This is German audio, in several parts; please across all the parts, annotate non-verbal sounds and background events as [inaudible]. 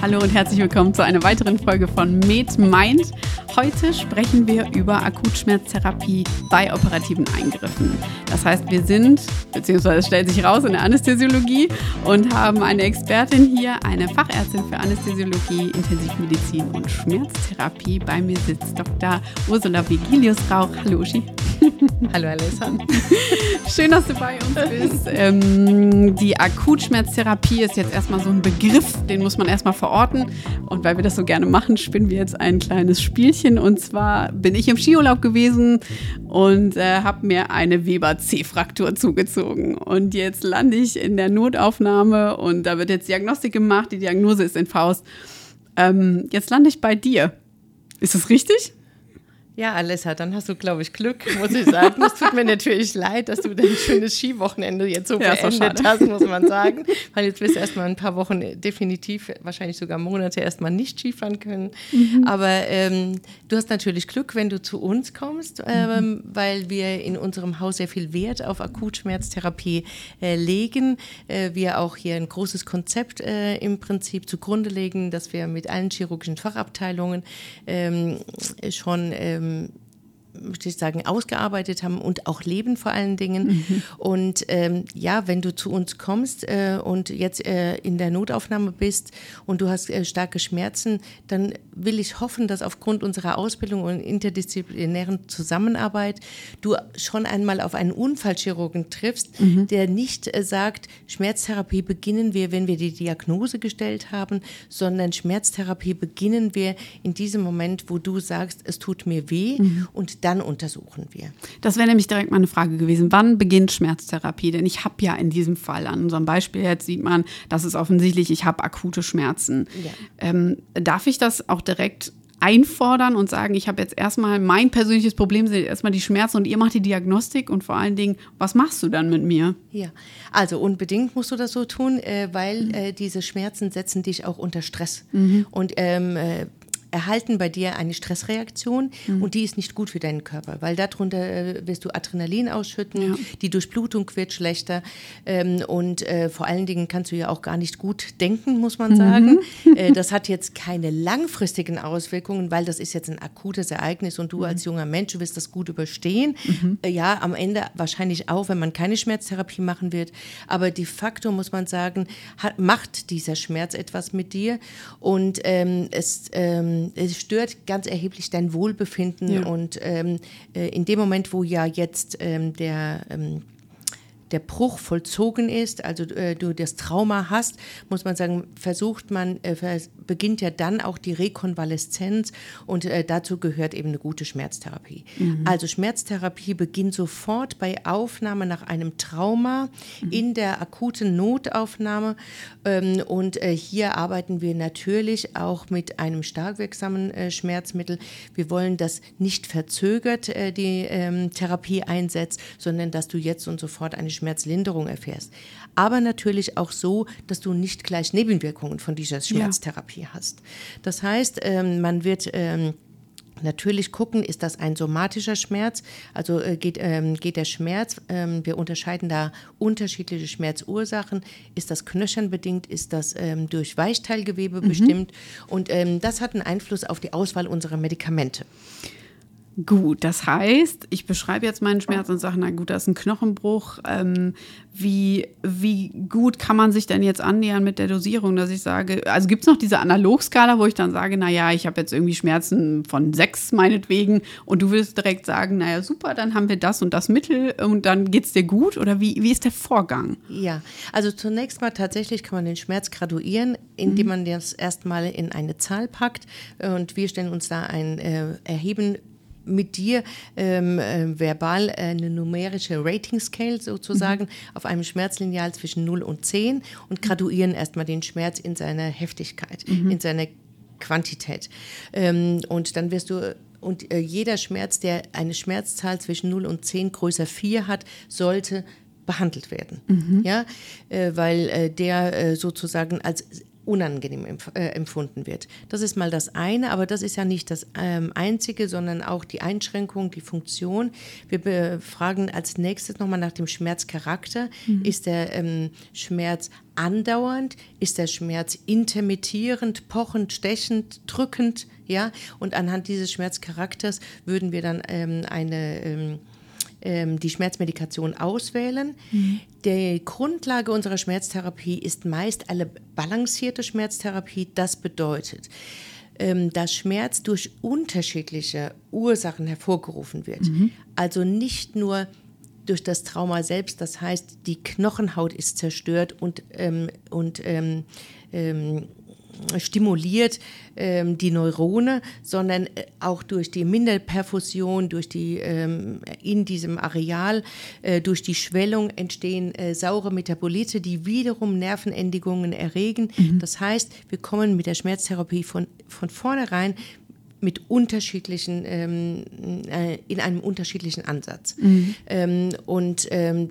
Hallo und herzlich willkommen zu einer weiteren Folge von Med Mind. Heute sprechen wir über Akutschmerztherapie bei operativen Eingriffen. Das heißt, wir sind, beziehungsweise stellt sich raus, in der Anästhesiologie und haben eine Expertin hier, eine Fachärztin für Anästhesiologie, Intensivmedizin und Schmerztherapie. Bei mir sitzt Dr. Ursula Vigilius-Rauch. Hallo Uschi. Hallo Alessa. Schön, dass du bei uns bist. Ähm, die Akutschmerztherapie ist jetzt erstmal so ein Begriff, den muss man erstmal verorten. Und weil wir das so gerne machen, spinnen wir jetzt ein kleines Spielchen. Und zwar bin ich im Skiurlaub gewesen und äh, habe mir eine Weber C-Fraktur zugezogen. Und jetzt lande ich in der Notaufnahme und da wird jetzt Diagnostik gemacht. Die Diagnose ist in Faust. Ähm, jetzt lande ich bei dir. Ist das richtig? Ja, Alessa, dann hast du, glaube ich, Glück, muss ich sagen. Es tut mir natürlich leid, dass du dein schönes Skiwochenende jetzt so ja, beendet hast, muss man sagen. Weil jetzt wirst du erstmal ein paar Wochen definitiv, wahrscheinlich sogar Monate erstmal nicht Skifahren können. Mhm. Aber ähm, du hast natürlich Glück, wenn du zu uns kommst, ähm, mhm. weil wir in unserem Haus sehr viel Wert auf Akutschmerztherapie äh, legen. Äh, wir auch hier ein großes Konzept äh, im Prinzip zugrunde legen, dass wir mit allen chirurgischen Fachabteilungen ähm, schon ähm, möchte ich sagen, ausgearbeitet haben und auch leben vor allen Dingen. Mhm. Und ähm, ja, wenn du zu uns kommst äh, und jetzt äh, in der Notaufnahme bist und du hast äh, starke Schmerzen, dann will ich hoffen, dass aufgrund unserer Ausbildung und interdisziplinären Zusammenarbeit du schon einmal auf einen Unfallchirurgen triffst, mhm. der nicht äh, sagt, Schmerztherapie beginnen wir, wenn wir die Diagnose gestellt haben, sondern Schmerztherapie beginnen wir in diesem Moment, wo du sagst, es tut mir weh mhm. und dann untersuchen wir. Das wäre nämlich direkt meine Frage gewesen. Wann beginnt Schmerztherapie? Denn ich habe ja in diesem Fall, an unserem Beispiel jetzt sieht man, das ist offensichtlich, ich habe akute Schmerzen. Ja. Ähm, darf ich das auch direkt einfordern und sagen, ich habe jetzt erstmal mein persönliches Problem sind erstmal die Schmerzen und ihr macht die Diagnostik und vor allen Dingen, was machst du dann mit mir? Ja, also unbedingt musst du das so tun, äh, weil mhm. diese Schmerzen setzen dich auch unter Stress. Mhm. Und ähm, äh, erhalten bei dir eine Stressreaktion mhm. und die ist nicht gut für deinen Körper, weil darunter äh, wirst du Adrenalin ausschütten, ja. die Durchblutung wird schlechter ähm, und äh, vor allen Dingen kannst du ja auch gar nicht gut denken, muss man sagen. Mhm. [laughs] Äh, das hat jetzt keine langfristigen Auswirkungen, weil das ist jetzt ein akutes Ereignis und du mhm. als junger Mensch wirst das gut überstehen. Mhm. Äh, ja, am Ende wahrscheinlich auch, wenn man keine Schmerztherapie machen wird, aber de facto muss man sagen, hat, macht dieser Schmerz etwas mit dir und ähm, es ähm, ähm, es stört ganz erheblich dein Wohlbefinden ja. und ähm, äh, in dem Moment, wo ja jetzt ähm, der ähm, der Bruch vollzogen ist, also äh, du das Trauma hast, muss man sagen, versucht man, äh, beginnt ja dann auch die Rekonvaleszenz und äh, dazu gehört eben eine gute Schmerztherapie. Mhm. Also Schmerztherapie beginnt sofort bei Aufnahme nach einem Trauma mhm. in der akuten Notaufnahme ähm, und äh, hier arbeiten wir natürlich auch mit einem stark wirksamen äh, Schmerzmittel. Wir wollen, dass nicht verzögert äh, die ähm, Therapie einsetzt, sondern dass du jetzt und sofort eine Schmerzlinderung erfährst. Aber natürlich auch so, dass du nicht gleich Nebenwirkungen von dieser Schmerztherapie ja. hast. Das heißt, ähm, man wird ähm, Natürlich gucken, ist das ein somatischer Schmerz, also äh, geht, ähm, geht der Schmerz, ähm, wir unterscheiden da unterschiedliche Schmerzursachen, ist das knöchernbedingt, ist das ähm, durch Weichteilgewebe mhm. bestimmt und ähm, das hat einen Einfluss auf die Auswahl unserer Medikamente. Gut, das heißt, ich beschreibe jetzt meinen Schmerz und sage, na gut, das ist ein Knochenbruch. Ähm, wie, wie gut kann man sich denn jetzt annähern mit der Dosierung, dass ich sage, also gibt es noch diese Analogskala, wo ich dann sage, naja, ich habe jetzt irgendwie Schmerzen von sechs meinetwegen und du willst direkt sagen, naja, super, dann haben wir das und das Mittel und dann geht es dir gut oder wie, wie ist der Vorgang? Ja, also zunächst mal tatsächlich kann man den Schmerz graduieren, indem mhm. man das erstmal in eine Zahl packt und wir stellen uns da ein äh, Erheben mit dir ähm, äh, verbal eine numerische Rating Scale sozusagen mhm. auf einem Schmerzlineal zwischen 0 und 10 und graduieren erstmal den Schmerz in seiner Heftigkeit, mhm. in seiner Quantität. Ähm, und dann wirst du und äh, jeder Schmerz, der eine Schmerzzahl zwischen 0 und 10 größer 4 hat, sollte behandelt werden. Mhm. Ja, äh, weil äh, der äh, sozusagen als unangenehm empf äh, empfunden wird. Das ist mal das eine, aber das ist ja nicht das ähm, Einzige, sondern auch die Einschränkung, die Funktion. Wir fragen als nächstes nochmal nach dem Schmerzcharakter. Mhm. Ist der ähm, Schmerz andauernd? Ist der Schmerz intermittierend, pochend, stechend, drückend? Ja, und anhand dieses Schmerzcharakters würden wir dann ähm, eine ähm, die Schmerzmedikation auswählen. Mhm. Die Grundlage unserer Schmerztherapie ist meist eine balancierte Schmerztherapie. Das bedeutet, ähm, dass Schmerz durch unterschiedliche Ursachen hervorgerufen wird. Mhm. Also nicht nur durch das Trauma selbst, das heißt, die Knochenhaut ist zerstört und, ähm, und ähm, ähm, stimuliert ähm, die Neurone, sondern äh, auch durch die Minderperfusion, durch die ähm, in diesem Areal, äh, durch die Schwellung entstehen äh, saure Metabolite, die wiederum Nervenendigungen erregen. Mhm. Das heißt, wir kommen mit der Schmerztherapie von, von vornherein mit unterschiedlichen, ähm, äh, in einem unterschiedlichen Ansatz. Mhm. Ähm, und ähm,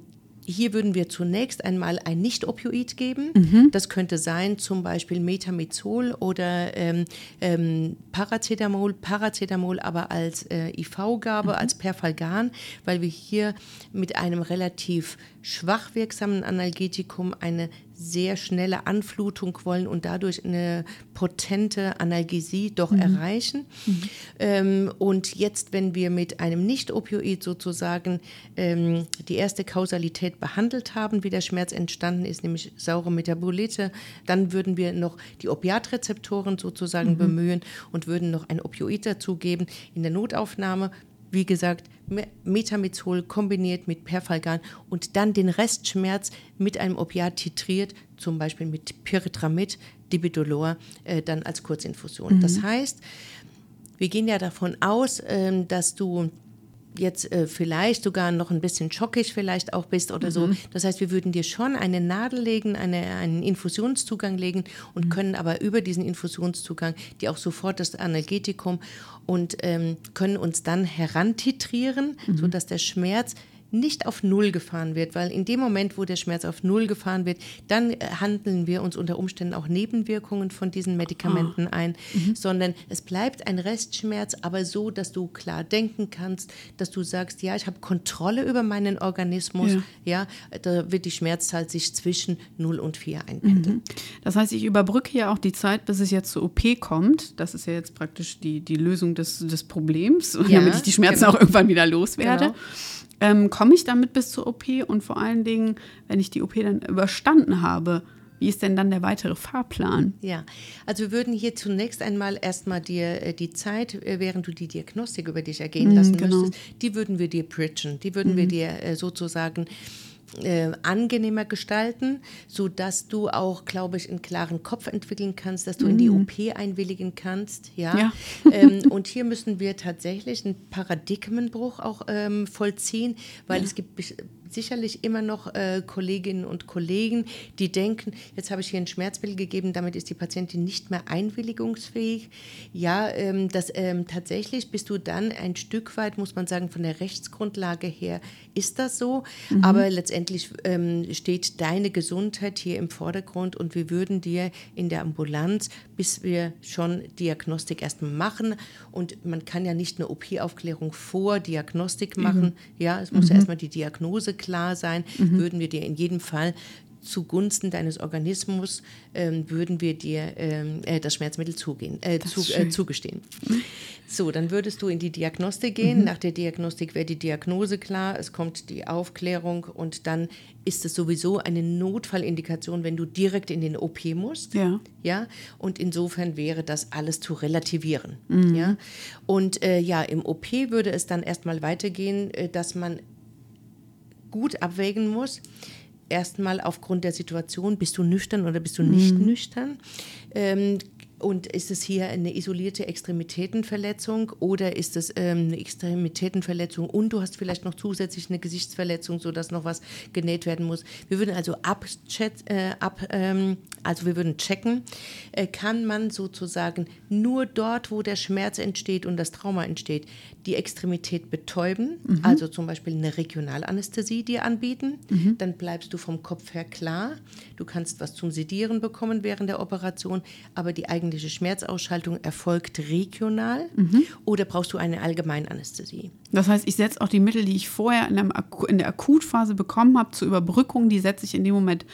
hier würden wir zunächst einmal ein Nicht-Opioid geben. Mhm. Das könnte sein zum Beispiel Metamizol oder ähm, ähm, Paracetamol. Paracetamol aber als äh, IV-Gabe, mhm. als Perfalgan, weil wir hier mit einem relativ schwach wirksamen Analgetikum eine sehr schnelle Anflutung wollen und dadurch eine potente Analgesie doch mhm. erreichen. Mhm. Ähm, und jetzt, wenn wir mit einem Nicht-Opioid sozusagen ähm, die erste Kausalität behandelt haben, wie der Schmerz entstanden ist, nämlich saure Metabolite, dann würden wir noch die Opiatrezeptoren sozusagen mhm. bemühen und würden noch ein Opioid dazugeben. In der Notaufnahme wie gesagt, Metamizol kombiniert mit Perfalgan und dann den Restschmerz mit einem Opiat titriert, zum Beispiel mit Pyritramid, Dibidolor, äh, dann als Kurzinfusion. Mhm. Das heißt, wir gehen ja davon aus, äh, dass du jetzt äh, vielleicht sogar noch ein bisschen schockig vielleicht auch bist oder mhm. so. Das heißt, wir würden dir schon eine Nadel legen, eine, einen Infusionszugang legen und mhm. können aber über diesen Infusionszugang dir auch sofort das Analgetikum und ähm, können uns dann herantitrieren, mhm. sodass der Schmerz nicht auf Null gefahren wird, weil in dem Moment, wo der Schmerz auf Null gefahren wird, dann äh, handeln wir uns unter Umständen auch Nebenwirkungen von diesen Medikamenten oh. ein, mhm. sondern es bleibt ein Restschmerz, aber so, dass du klar denken kannst, dass du sagst, ja, ich habe Kontrolle über meinen Organismus, ja. ja, da wird die Schmerzzahl sich zwischen 0 und 4 einpendeln. Mhm. Das heißt, ich überbrücke ja auch die Zeit, bis es jetzt zur OP kommt. Das ist ja jetzt praktisch die, die Lösung des, des Problems, ja, [laughs] damit ich die Schmerzen genau. auch irgendwann wieder loswerde. Genau ähm, komme ich damit bis zur OP und vor allen Dingen, wenn ich die OP dann überstanden habe, wie ist denn dann der weitere Fahrplan? Ja, also wir würden hier zunächst einmal erstmal dir äh, die Zeit, äh, während du die Diagnostik über dich ergehen mhm, lassen genau. müsstest, die würden wir dir bridgen, die würden mhm. wir dir äh, sozusagen äh, angenehmer gestalten, sodass du auch, glaube ich, einen klaren Kopf entwickeln kannst, dass du mm. in die mhm. OP einwilligen kannst. Ja. ja. [laughs] ähm, und hier müssen wir tatsächlich einen Paradigmenbruch auch ähm, vollziehen, weil ja. es gibt sicherlich immer noch äh, Kolleginnen und Kollegen, die denken, jetzt habe ich hier ein Schmerzmittel gegeben, damit ist die Patientin nicht mehr einwilligungsfähig. Ja, ähm, das, ähm, tatsächlich bist du dann ein Stück weit, muss man sagen, von der Rechtsgrundlage her ist das so. Mhm. Aber letztendlich ähm, steht deine Gesundheit hier im Vordergrund und wir würden dir in der Ambulanz, bis wir schon Diagnostik erstmal machen und man kann ja nicht eine OP-Aufklärung vor Diagnostik machen. Mhm. Ja, es muss mhm. ja erstmal die Diagnose klar sein, mhm. würden wir dir in jedem Fall zugunsten deines Organismus ähm, würden wir dir ähm, äh, das Schmerzmittel zugehen, äh, zu, äh, zugestehen. So, dann würdest du in die Diagnostik gehen. Mhm. Nach der Diagnostik wäre die Diagnose klar, es kommt die Aufklärung und dann ist es sowieso eine Notfallindikation, wenn du direkt in den OP musst. Ja. ja? Und insofern wäre das alles zu relativieren. Mhm. Ja? Und äh, ja, im OP würde es dann erstmal weitergehen, äh, dass man gut abwägen muss. Erstmal aufgrund der Situation, bist du nüchtern oder bist du nicht mhm. nüchtern? Ähm, und ist es hier eine isolierte Extremitätenverletzung oder ist es ähm, eine Extremitätenverletzung und du hast vielleicht noch zusätzlich eine Gesichtsverletzung, sodass noch was genäht werden muss? Wir würden also abchat, äh, ab, ähm, also wir würden checken, äh, kann man sozusagen nur dort, wo der Schmerz entsteht und das Trauma entsteht, die Extremität betäuben, mhm. also zum Beispiel eine Regionalanästhesie dir anbieten, mhm. dann bleibst du vom Kopf her klar. Du kannst was zum Sedieren bekommen während der Operation, aber die eigentliche Schmerzausschaltung erfolgt regional mhm. oder brauchst du eine Allgemeinanästhesie? Das heißt, ich setze auch die Mittel, die ich vorher in, in der Akutphase bekommen habe, zur Überbrückung, die setze ich in dem Moment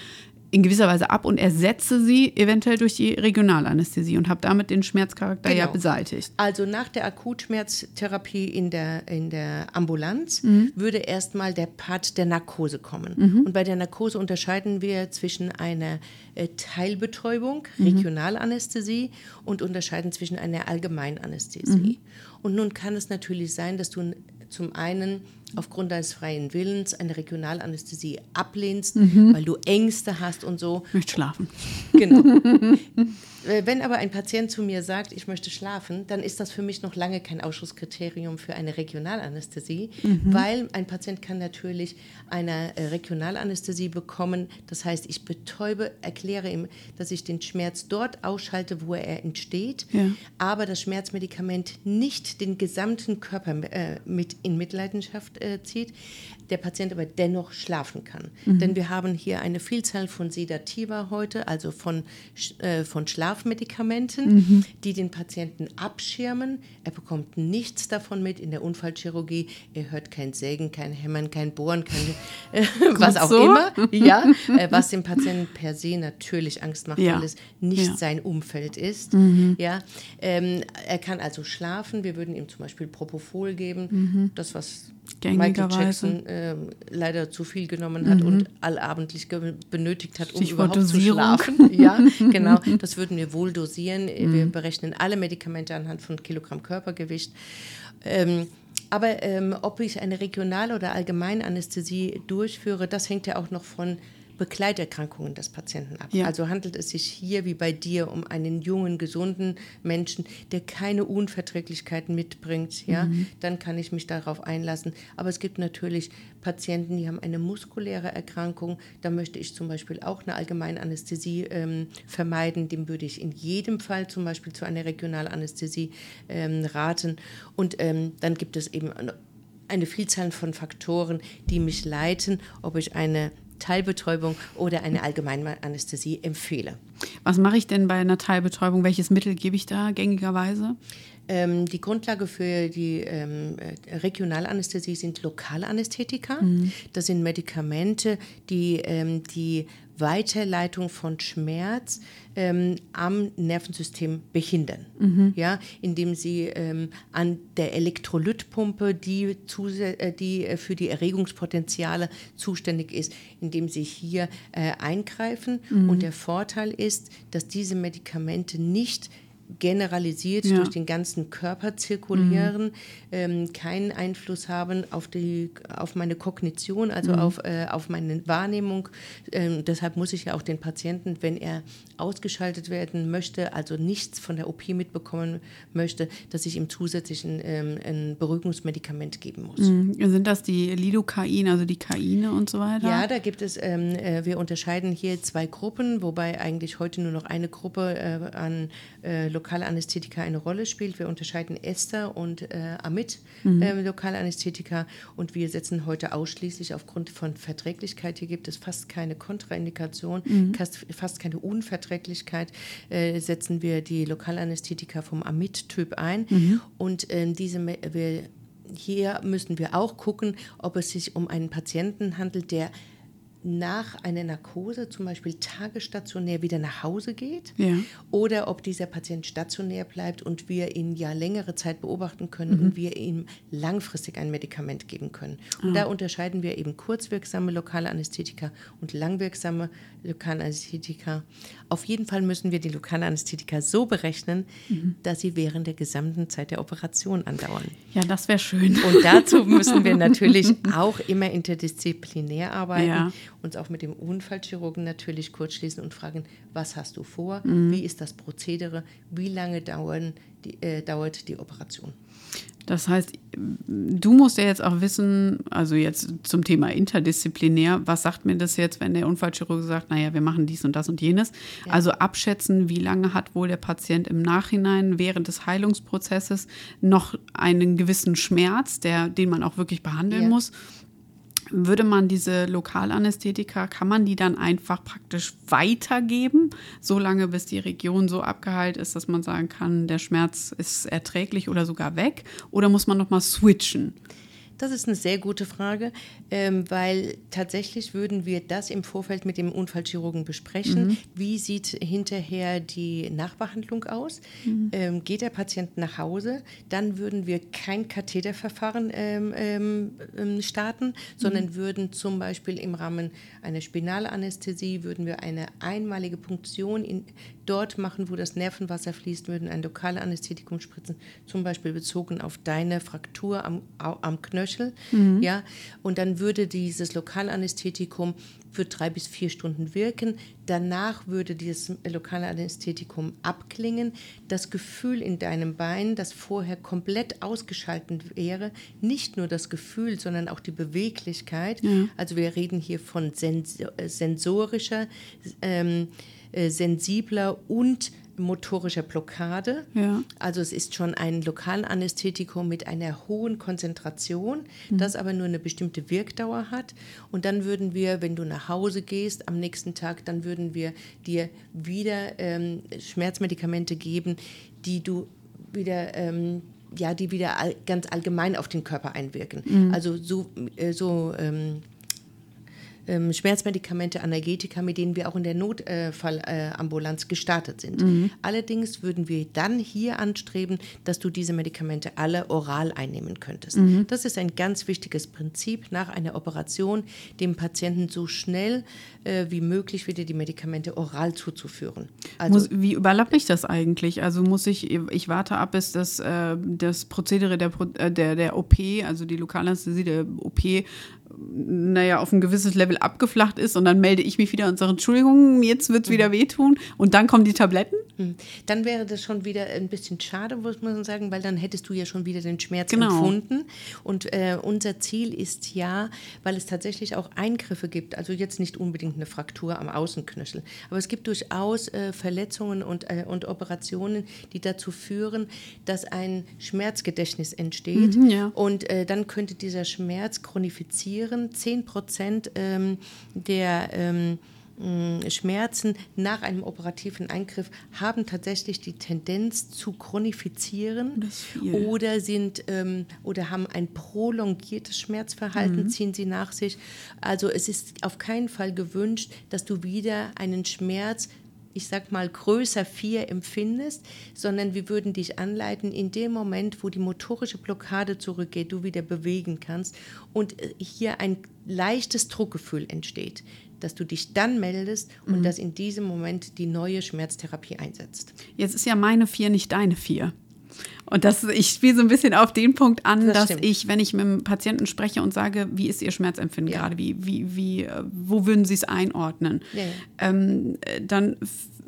in gewisser Weise ab und ersetze sie eventuell durch die Regionalanästhesie und habe damit den Schmerzcharakter genau. ja beseitigt. Also nach der Akutschmerztherapie in der, in der Ambulanz mhm. würde erstmal der Part der Narkose kommen. Mhm. Und bei der Narkose unterscheiden wir zwischen einer äh, Teilbetäubung, mhm. Regionalanästhesie und unterscheiden zwischen einer Allgemeinanästhesie. Mhm. Und nun kann es natürlich sein, dass du zum einen aufgrund deines freien Willens eine Regionalanästhesie ablehnst, mhm. weil du Ängste hast und so. Ich möchte schlafen. Genau. [laughs] Äh, wenn aber ein Patient zu mir sagt, ich möchte schlafen, dann ist das für mich noch lange kein Ausschusskriterium für eine Regionalanästhesie, mhm. weil ein Patient kann natürlich eine äh, Regionalanästhesie bekommen. Das heißt, ich betäube, erkläre ihm, dass ich den Schmerz dort ausschalte, wo er entsteht, ja. aber das Schmerzmedikament nicht den gesamten Körper äh, mit in Mitleidenschaft zieht, der Patient aber dennoch schlafen kann. Mhm. Denn wir haben hier eine Vielzahl von Sedativa heute, also von, äh, von Schlafmedikamenten, mhm. die den Patienten abschirmen. Er bekommt nichts davon mit in der Unfallchirurgie. Er hört kein Sägen, kein Hämmern, kein Bohren, kein äh, [laughs] was auch so? immer. Ja, [laughs] äh, was dem Patienten per se natürlich Angst macht, ja. weil es nicht ja. sein Umfeld ist. Mhm. Ja, ähm, er kann also schlafen. Wir würden ihm zum Beispiel Propofol geben, mhm. das was Michael Jackson äh, leider zu viel genommen hat mhm. und allabendlich benötigt hat, um Stichwort überhaupt Dosierung. zu schlafen. [laughs] Ja, genau. [laughs] Das würden wir wohl dosieren. Mhm. Wir berechnen alle Medikamente anhand von Kilogramm Körpergewicht. Ähm, aber ähm, ob ich eine regionale oder allgemeine Anästhesie durchführe, das hängt ja auch noch von Begleiterkrankungen des Patienten ab. Ja. Also handelt es sich hier wie bei dir um einen jungen, gesunden Menschen, der keine Unverträglichkeiten mitbringt, ja, mhm. dann kann ich mich darauf einlassen. Aber es gibt natürlich Patienten, die haben eine muskuläre Erkrankung. Da möchte ich zum Beispiel auch eine Allgemeinanästhesie ähm, vermeiden. Dem würde ich in jedem Fall zum Beispiel zu einer Regionalanästhesie ähm, raten. Und ähm, dann gibt es eben eine Vielzahl von Faktoren, die mich leiten, ob ich eine Teilbetäubung oder eine allgemeine Anästhesie empfehle. Was mache ich denn bei einer Teilbetäubung? Welches Mittel gebe ich da gängigerweise? Ähm, die Grundlage für die ähm, Regionalanästhesie sind Lokalanästhetika. Mhm. Das sind Medikamente, die ähm, die Weiterleitung von Schmerz ähm, am Nervensystem behindern, mhm. ja, indem sie ähm, an der Elektrolytpumpe, die, äh, die äh, für die Erregungspotenziale zuständig ist, indem sie hier äh, eingreifen. Mhm. Und der Vorteil ist, dass diese Medikamente nicht generalisiert ja. durch den ganzen Körper zirkulieren, mhm. ähm, keinen Einfluss haben auf, die, auf meine Kognition, also mhm. auf, äh, auf meine Wahrnehmung. Ähm, deshalb muss ich ja auch den Patienten, wenn er ausgeschaltet werden möchte, also nichts von der OP mitbekommen möchte, dass ich ihm zusätzlich ein, ähm, ein Beruhigungsmedikament geben muss. Mhm. Sind das die Lidocain, also die Kaine und so weiter? Ja, da gibt es, ähm, äh, wir unterscheiden hier zwei Gruppen, wobei eigentlich heute nur noch eine Gruppe äh, an äh, Lokalanästhetika eine Rolle spielt. Wir unterscheiden Ester und äh, Amid mhm. äh, Lokalanästhetika und wir setzen heute ausschließlich aufgrund von Verträglichkeit, hier gibt es fast keine Kontraindikation, mhm. fast, keine Unverträglichkeit, äh, setzen wir die Lokalanästhetika vom Amid-Typ ein mhm. und ähm, diese wir, hier müssen wir auch gucken, ob es sich um einen Patienten handelt, der nach einer Narkose zum Beispiel tagesstationär wieder nach Hause geht ja. oder ob dieser Patient stationär bleibt und wir ihn ja längere Zeit beobachten können mhm. und wir ihm langfristig ein Medikament geben können. Und ah. da unterscheiden wir eben kurzwirksame lokale Anästhetika und langwirksame lokale Anästhetika. Auf jeden Fall müssen wir die lokale Anästhetika so berechnen, mhm. dass sie während der gesamten Zeit der Operation andauern. Ja, das wäre schön. Und dazu müssen wir [laughs] natürlich auch immer interdisziplinär arbeiten. Ja uns auch mit dem Unfallchirurgen natürlich kurz schließen und fragen, was hast du vor, mhm. wie ist das Prozedere, wie lange dauern die, äh, dauert die Operation. Das heißt, du musst ja jetzt auch wissen, also jetzt zum Thema interdisziplinär, was sagt mir das jetzt, wenn der Unfallchirurg sagt, naja, wir machen dies und das und jenes. Ja. Also abschätzen, wie lange hat wohl der Patient im Nachhinein während des Heilungsprozesses noch einen gewissen Schmerz, der, den man auch wirklich behandeln ja. muss würde man diese Lokalanästhetika, kann man die dann einfach praktisch weitergeben, solange bis die Region so abgeheilt ist, dass man sagen kann, der Schmerz ist erträglich oder sogar weg? Oder muss man nochmal switchen? Das ist eine sehr gute Frage, ähm, weil tatsächlich würden wir das im Vorfeld mit dem Unfallchirurgen besprechen. Mhm. Wie sieht hinterher die Nachbehandlung aus? Mhm. Ähm, geht der Patient nach Hause? Dann würden wir kein Katheterverfahren ähm, ähm, ähm starten, sondern mhm. würden zum Beispiel im Rahmen einer Spinalanästhesie würden wir eine einmalige Punktion in, dort machen, wo das Nervenwasser fließt, würden ein lokales Anästhetikum spritzen, zum Beispiel bezogen auf deine Fraktur am, am Knöchel. Mhm. Ja, und dann würde dieses Lokalanästhetikum für drei bis vier Stunden wirken. Danach würde dieses lokale Anästhetikum abklingen. Das Gefühl in deinem Bein, das vorher komplett ausgeschaltet wäre, nicht nur das Gefühl, sondern auch die Beweglichkeit. Ja. Also wir reden hier von sensorischer ähm, äh, sensibler und motorischer Blockade. Ja. Also es ist schon ein Lokalanästhetikum mit einer hohen Konzentration, mhm. das aber nur eine bestimmte Wirkdauer hat. Und dann würden wir, wenn du nach Hause gehst am nächsten Tag, dann würden wir dir wieder ähm, Schmerzmedikamente geben, die du wieder ähm, ja, die wieder all, ganz allgemein auf den Körper einwirken. Mhm. Also so, äh, so ähm, ähm, Schmerzmedikamente, Analgetika, mit denen wir auch in der Notfallambulanz äh, gestartet sind. Mhm. Allerdings würden wir dann hier anstreben, dass du diese Medikamente alle oral einnehmen könntest. Mhm. Das ist ein ganz wichtiges Prinzip nach einer Operation, dem Patienten so schnell äh, wie möglich wieder die Medikamente oral zuzuführen. Also, muss, wie überlappe ich das eigentlich? Also muss ich, ich warte ab, bis das, äh, das Prozedere der, äh, der, der OP, also die Lokalanästhesie der OP, naja, auf ein gewisses Level abgeflacht ist und dann melde ich mich wieder und sage, Entschuldigung, jetzt wird es wieder mhm. wehtun und dann kommen die Tabletten? Mhm. Dann wäre das schon wieder ein bisschen schade, muss man sagen, weil dann hättest du ja schon wieder den Schmerz genau. empfunden. Und äh, unser Ziel ist ja, weil es tatsächlich auch Eingriffe gibt, also jetzt nicht unbedingt eine Fraktur am Außenknöchel, aber es gibt durchaus äh, Verletzungen und, äh, und Operationen, die dazu führen, dass ein Schmerzgedächtnis entsteht. Mhm, ja. Und äh, dann könnte dieser Schmerz chronifizieren. 10 Prozent ähm, der ähm, Mm, Schmerzen nach einem operativen Eingriff haben tatsächlich die Tendenz zu chronifizieren oder sind ähm, oder haben ein prolongiertes Schmerzverhalten, mhm. ziehen sie nach sich. Also es ist auf keinen Fall gewünscht, dass du wieder einen Schmerz ich sag mal, größer vier empfindest, sondern wir würden dich anleiten, in dem Moment, wo die motorische Blockade zurückgeht, du wieder bewegen kannst und äh, hier ein leichtes Druckgefühl entsteht dass du dich dann meldest und mhm. dass in diesem Moment die neue Schmerztherapie einsetzt. Jetzt ist ja meine vier nicht deine vier. Und das, ich spiele so ein bisschen auf den Punkt an, das dass stimmt. ich, wenn ich mit dem Patienten spreche und sage, wie ist Ihr Schmerzempfinden ja. gerade, wie, wie, wie, äh, wo würden Sie es einordnen, ja, ja. Ähm, dann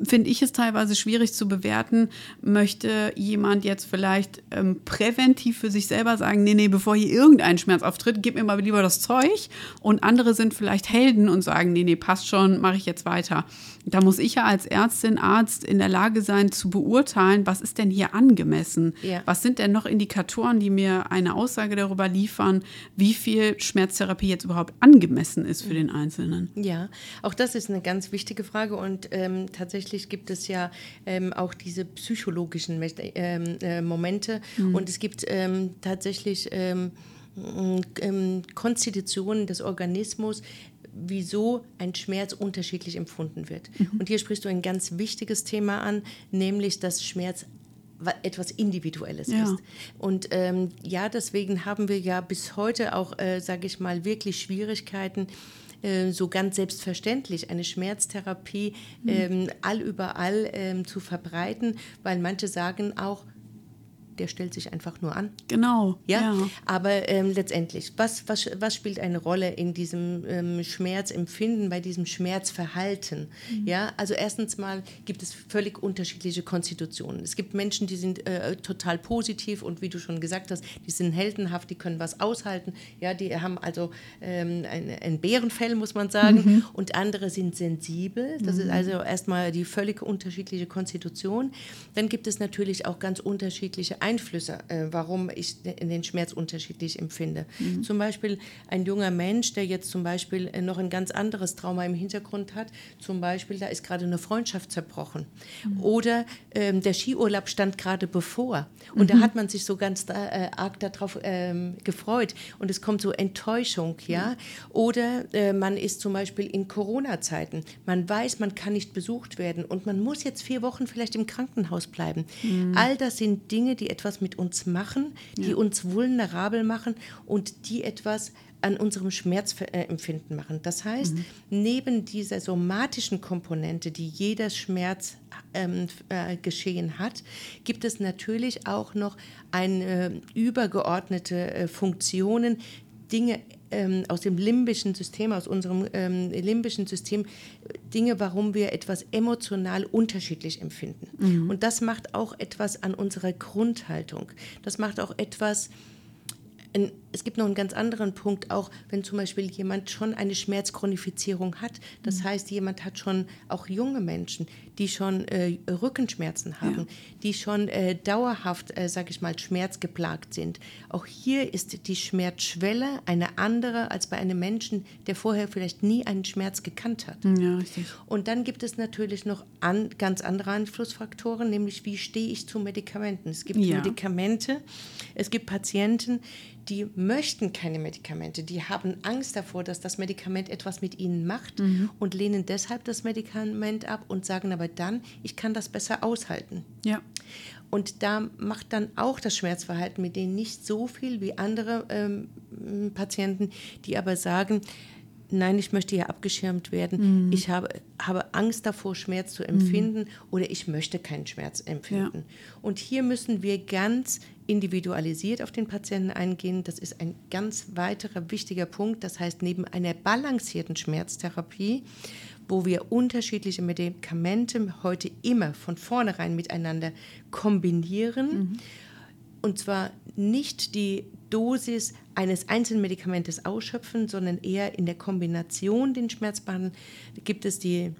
finde ich es teilweise schwierig zu bewerten. Möchte jemand jetzt vielleicht ähm, präventiv für sich selber sagen, nee, nee, bevor hier irgendein Schmerz auftritt, gib mir mal lieber das Zeug. Und andere sind vielleicht Helden und sagen, nee, nee, passt schon, mache ich jetzt weiter. Da muss ich ja als Ärztin, Arzt in der Lage sein zu beurteilen, was ist denn hier angemessen? Ja. Was sind denn noch Indikatoren, die mir eine Aussage darüber liefern, wie viel Schmerztherapie jetzt überhaupt angemessen ist für den Einzelnen? Ja, auch das ist eine ganz wichtige Frage und ähm, tatsächlich gibt es ja ähm, auch diese psychologischen ähm, äh, Momente mhm. und es gibt ähm, tatsächlich ähm, Konstitutionen des Organismus, wieso ein Schmerz unterschiedlich empfunden wird. Mhm. Und hier sprichst du ein ganz wichtiges Thema an, nämlich dass Schmerz etwas Individuelles ja. ist. Und ähm, ja, deswegen haben wir ja bis heute auch, äh, sage ich mal, wirklich Schwierigkeiten, äh, so ganz selbstverständlich eine Schmerztherapie mhm. ähm, allüberall ähm, zu verbreiten, weil manche sagen auch, der stellt sich einfach nur an. Genau. Ja, ja. aber ähm, letztendlich, was, was, was spielt eine Rolle in diesem ähm, Schmerzempfinden, bei diesem Schmerzverhalten? Mhm. Ja, also erstens mal gibt es völlig unterschiedliche Konstitutionen. Es gibt Menschen, die sind äh, total positiv und wie du schon gesagt hast, die sind heldenhaft, die können was aushalten. Ja, die haben also ähm, ein, ein Bärenfell, muss man sagen. Mhm. Und andere sind sensibel. Das mhm. ist also erstmal die völlig unterschiedliche Konstitution. Dann gibt es natürlich auch ganz unterschiedliche Einflüsse, äh, warum ich den Schmerz unterschiedlich empfinde. Mhm. Zum Beispiel ein junger Mensch, der jetzt zum Beispiel äh, noch ein ganz anderes Trauma im Hintergrund hat, zum Beispiel, da ist gerade eine Freundschaft zerbrochen. Mhm. Oder ähm, der Skiurlaub stand gerade bevor. Und mhm. da hat man sich so ganz da, äh, arg darauf ähm, gefreut. Und es kommt so Enttäuschung, ja. Mhm. Oder äh, man ist zum Beispiel in Corona-Zeiten. Man weiß, man kann nicht besucht werden und man muss jetzt vier Wochen vielleicht im Krankenhaus bleiben. Mhm. All das sind Dinge, die etwas mit uns machen, die ja. uns vulnerabel machen und die etwas an unserem Schmerzempfinden machen. Das heißt, mhm. neben dieser somatischen Komponente, die jeder Schmerz ähm, äh, geschehen hat, gibt es natürlich auch noch eine äh, übergeordnete äh, Funktionen, Dinge ähm, aus dem limbischen System, aus unserem ähm, limbischen System, Dinge, warum wir etwas emotional unterschiedlich empfinden. Mhm. Und das macht auch etwas an unserer Grundhaltung. Das macht auch etwas es gibt noch einen ganz anderen Punkt, auch wenn zum Beispiel jemand schon eine Schmerzchronifizierung hat. Das mhm. heißt, jemand hat schon, auch junge Menschen, die schon äh, Rückenschmerzen haben, ja. die schon äh, dauerhaft, äh, sage ich mal, schmerzgeplagt sind. Auch hier ist die Schmerzschwelle eine andere als bei einem Menschen, der vorher vielleicht nie einen Schmerz gekannt hat. Ja, richtig. Und dann gibt es natürlich noch an, ganz andere Einflussfaktoren, nämlich wie stehe ich zu Medikamenten. Es gibt ja. Medikamente, es gibt Patienten, die möchten keine Medikamente, die haben Angst davor, dass das Medikament etwas mit ihnen macht mhm. und lehnen deshalb das Medikament ab und sagen aber dann, ich kann das besser aushalten. Ja. Und da macht dann auch das Schmerzverhalten mit denen nicht so viel wie andere ähm, Patienten, die aber sagen, nein, ich möchte hier abgeschirmt werden, mhm. ich habe, habe Angst davor, Schmerz zu empfinden mhm. oder ich möchte keinen Schmerz empfinden. Ja. Und hier müssen wir ganz individualisiert auf den Patienten eingehen. Das ist ein ganz weiterer wichtiger Punkt. Das heißt, neben einer balancierten Schmerztherapie, wo wir unterschiedliche Medikamente heute immer von vornherein miteinander kombinieren, mhm. und zwar nicht die Dosis eines einzelnen Medikamentes ausschöpfen, sondern eher in der Kombination den Schmerz behandeln, gibt es die,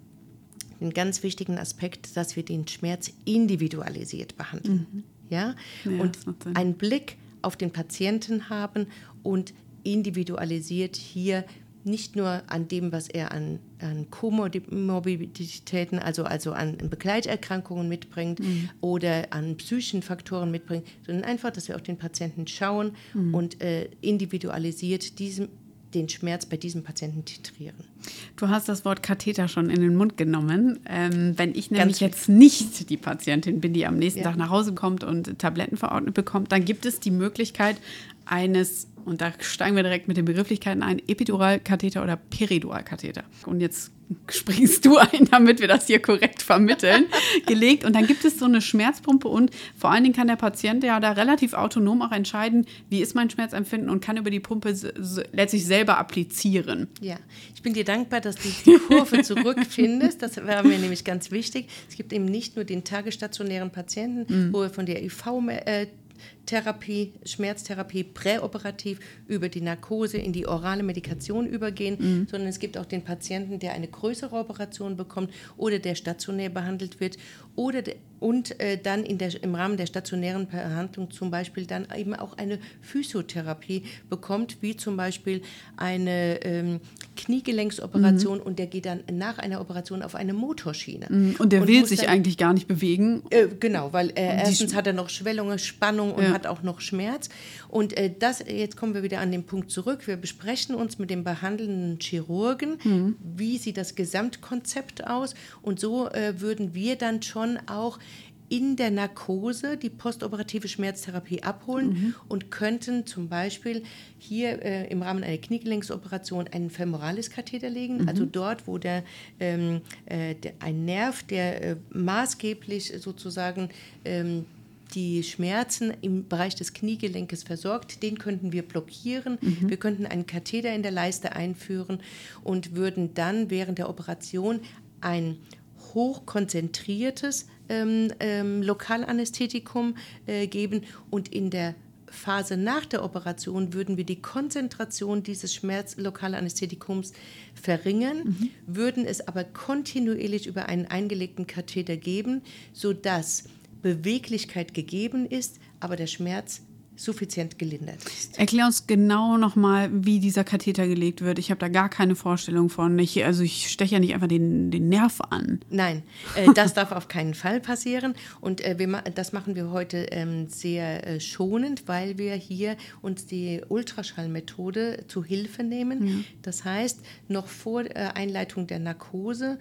den ganz wichtigen Aspekt, dass wir den Schmerz individualisiert behandeln. Mhm. Ja? ja und einen Blick auf den Patienten haben und individualisiert hier nicht nur an dem, was er an, an Komorbiditäten, also, also an Begleiterkrankungen mitbringt mhm. oder an psychischen Faktoren mitbringt, sondern einfach, dass wir auf den Patienten schauen mhm. und äh, individualisiert diesem den Schmerz bei diesem Patienten titrieren. Du hast das Wort Katheter schon in den Mund genommen. Ähm, wenn ich nämlich jetzt nicht die Patientin bin, die am nächsten ja. Tag nach Hause kommt und Tabletten verordnet bekommt, dann gibt es die Möglichkeit eines und da steigen wir direkt mit den Begrifflichkeiten ein, Epiduralkatheter oder Periduralkatheter. Und jetzt springst du ein, damit wir das hier korrekt vermitteln, [laughs] gelegt. Und dann gibt es so eine Schmerzpumpe und vor allen Dingen kann der Patient ja da relativ autonom auch entscheiden, wie ist mein Schmerzempfinden und kann über die Pumpe letztlich selber applizieren. Ja, ich bin dir dankbar, dass du die Kurve zurückfindest. Das wäre mir nämlich ganz wichtig. Es gibt eben nicht nur den tagesstationären Patienten, mhm. wo wir von der IV äh, Therapie, Schmerztherapie präoperativ über die Narkose in die orale Medikation übergehen, mhm. sondern es gibt auch den Patienten, der eine größere Operation bekommt oder der stationär behandelt wird oder und äh, dann in der, im Rahmen der stationären Behandlung zum Beispiel dann eben auch eine Physiotherapie bekommt, wie zum Beispiel eine ähm, Kniegelenksoperation mhm. und der geht dann nach einer Operation auf eine Motorschiene. Mhm. Und der und will sich dann, eigentlich gar nicht bewegen. Äh, genau, weil äh, erstens hat er noch Schwellungen, Spannung und ja. hat auch noch Schmerz. Und äh, das, jetzt kommen wir wieder an den Punkt zurück. Wir besprechen uns mit dem behandelnden Chirurgen, mhm. wie sieht das Gesamtkonzept aus. Und so äh, würden wir dann schon auch in der Narkose die postoperative Schmerztherapie abholen mhm. und könnten zum Beispiel hier äh, im Rahmen einer Kniegelenksoperation einen Femoralis-Katheter legen, mhm. also dort, wo der, ähm, äh, der, ein Nerv, der äh, maßgeblich sozusagen ähm, die Schmerzen im Bereich des Kniegelenkes versorgt. Den könnten wir blockieren. Mhm. Wir könnten einen Katheter in der Leiste einführen und würden dann während der Operation ein hochkonzentriertes ähm, ähm, Lokalanästhetikum äh, geben und in der Phase nach der Operation würden wir die Konzentration dieses Schmerzlokalanästhetikums verringern, mhm. würden es aber kontinuierlich über einen eingelegten Katheter geben, sodass Beweglichkeit gegeben ist, aber der Schmerz suffizient gelindert ist. Erklär uns genau nochmal, wie dieser Katheter gelegt wird. Ich habe da gar keine Vorstellung von. Ich, also ich steche ja nicht einfach den, den Nerv an. Nein, äh, [laughs] das darf auf keinen Fall passieren. Und äh, wir, das machen wir heute ähm, sehr äh, schonend, weil wir hier uns die Ultraschallmethode zu Hilfe nehmen. Ja. Das heißt, noch vor äh, Einleitung der Narkose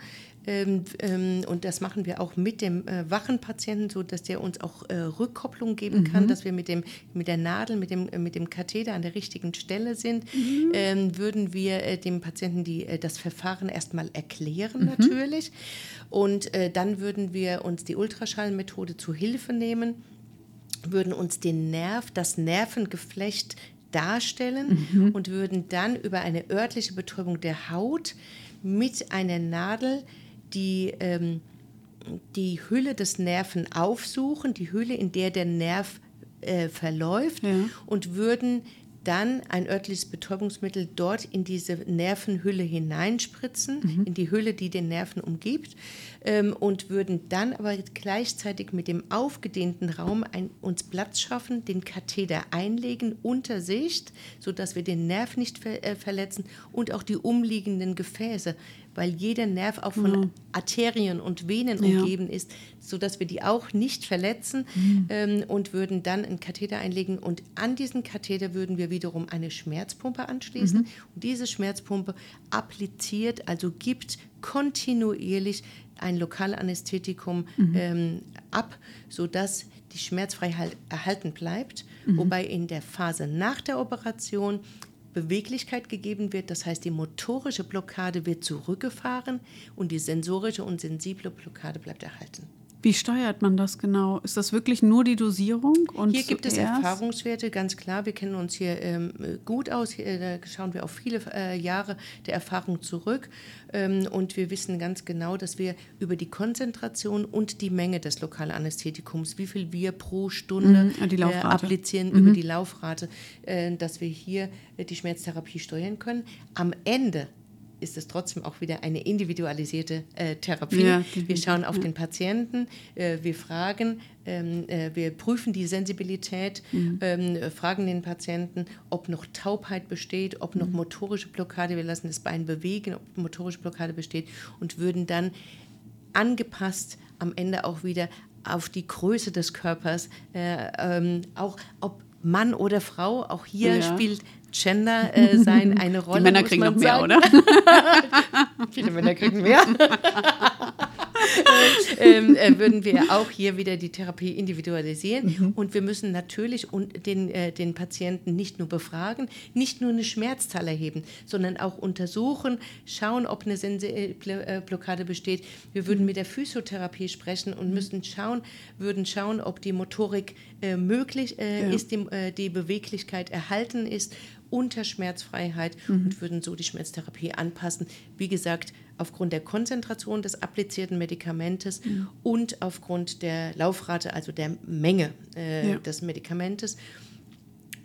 ähm, ähm, und das machen wir auch mit dem äh, wachen Patienten, so dass der uns auch äh, Rückkopplung geben mhm. kann, dass wir mit, dem, mit der Nadel, mit dem, äh, mit dem Katheter an der richtigen Stelle sind. Mhm. Ähm, würden wir äh, dem Patienten die, äh, das Verfahren erstmal erklären, mhm. natürlich. Und äh, dann würden wir uns die Ultraschallmethode zu Hilfe nehmen, würden uns den Nerv, das Nervengeflecht darstellen mhm. und würden dann über eine örtliche Betäubung der Haut mit einer Nadel die, ähm, die Hülle des Nerven aufsuchen, die Hülle, in der der Nerv äh, verläuft ja. und würden dann ein örtliches Betäubungsmittel dort in diese Nervenhülle hineinspritzen, mhm. in die Hülle, die den Nerven umgibt, ähm, und würden dann aber gleichzeitig mit dem aufgedehnten Raum ein, uns Platz schaffen, den Katheter einlegen unter Sicht, sodass wir den Nerv nicht ver äh, verletzen und auch die umliegenden Gefäße weil jeder Nerv auch von mhm. Arterien und Venen ja. umgeben ist, sodass wir die auch nicht verletzen mhm. ähm, und würden dann einen Katheter einlegen. Und an diesen Katheter würden wir wiederum eine Schmerzpumpe anschließen. Mhm. Und diese Schmerzpumpe appliziert, also gibt kontinuierlich ein Lokalanästhetikum mhm. ähm, ab, sodass die Schmerzfreiheit erhalten bleibt. Mhm. Wobei in der Phase nach der Operation Beweglichkeit gegeben wird. Das heißt, die motorische Blockade wird zurückgefahren und die sensorische und sensible Blockade bleibt erhalten. Wie steuert man das genau? Ist das wirklich nur die Dosierung? Und hier gibt es Erfahrungswerte, ganz klar. Wir kennen uns hier ähm, gut aus. Hier äh, schauen wir auf viele äh, Jahre der Erfahrung zurück. Ähm, und wir wissen ganz genau, dass wir über die Konzentration und die Menge des Lokalanästhetikums, wie viel wir pro Stunde mhm, äh, applizieren mhm. über die Laufrate, äh, dass wir hier äh, die Schmerztherapie steuern können. Am Ende ist es trotzdem auch wieder eine individualisierte äh, Therapie. Ja, wir schauen auf ja. den Patienten, äh, wir fragen, ähm, äh, wir prüfen die Sensibilität, mhm. ähm, fragen den Patienten, ob noch Taubheit besteht, ob noch mhm. motorische Blockade, wir lassen das Bein bewegen, ob motorische Blockade besteht und würden dann angepasst am Ende auch wieder auf die Größe des Körpers, äh, ähm, auch ob Mann oder Frau, auch hier ja. spielt Gender äh, [laughs] sein eine Rolle. Die Männer kriegen noch mehr, sagen. oder? [laughs] Viele Männer kriegen mehr. [laughs] ähm, äh, würden wir auch hier wieder die Therapie individualisieren. Mhm. Und wir müssen natürlich den, äh, den Patienten nicht nur befragen, nicht nur eine Schmerzzahl erheben, sondern auch untersuchen, schauen, ob eine sensible äh, Blockade besteht. Wir würden mhm. mit der Physiotherapie sprechen und mhm. müssen schauen, würden schauen, ob die Motorik äh, möglich äh, ja. ist, die, äh, die Beweglichkeit erhalten ist unter Schmerzfreiheit mhm. und würden so die Schmerztherapie anpassen. Wie gesagt, aufgrund der Konzentration des applizierten Medikamentes mhm. und aufgrund der Laufrate, also der Menge äh, ja. des Medikamentes.